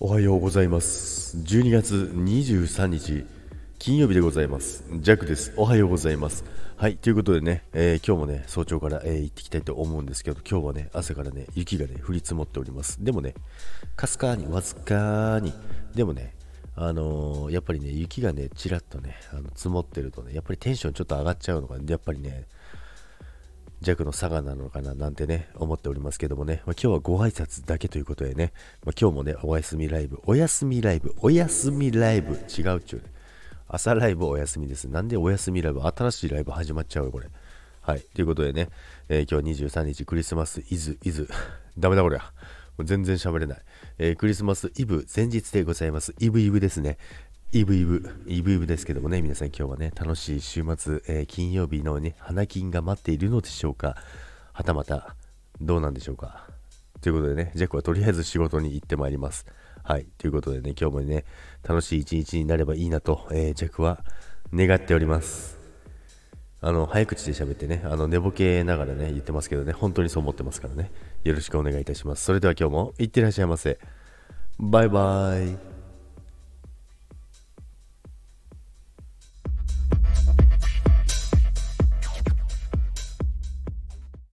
おはようございます。12月23日金曜日でございます。ジャックです。おはようございます。はいということでね、えー、今日もね早朝から、えー、行ってきたいと思うんですけど今日はね朝からね雪がね降り積もっております。でもねかすかにわずかに。でもねあのー、やっぱりね雪がねちらっとねあの積もってるとねやっぱりテンションちょっと上がっちゃうのがやっぱりね弱の差がなのかななんてね、思っておりますけどもね、まあ、今日はご挨拶だけということでね、まあ、今日もね、お休みライブ、お休みライブ、お休みライブ、違うっちゅうね。朝ライブお休みです。なんでお休みライブ、新しいライブ始まっちゃうよ、これ。はい。ということでね、えー、今日は23日クリスマスイズ、イズ、ダメだこれもう全然喋れない、えー、クリスマスイブ前日でございます。イブイブですね。イブイブ、イブイブですけどもね、皆さん今日はね、楽しい週末、えー、金曜日のね、花金が待っているのでしょうかはたまた、どうなんでしょうかということでね、ジャックはとりあえず仕事に行ってまいります。はい。ということでね、今日もね、楽しい一日になればいいなと、えー、ジャックは願っております。あの、早口で喋ってね、あの、寝ぼけながらね、言ってますけどね、本当にそう思ってますからね、よろしくお願いいたします。それでは今日も、いってらっしゃいませ。バイバーイ。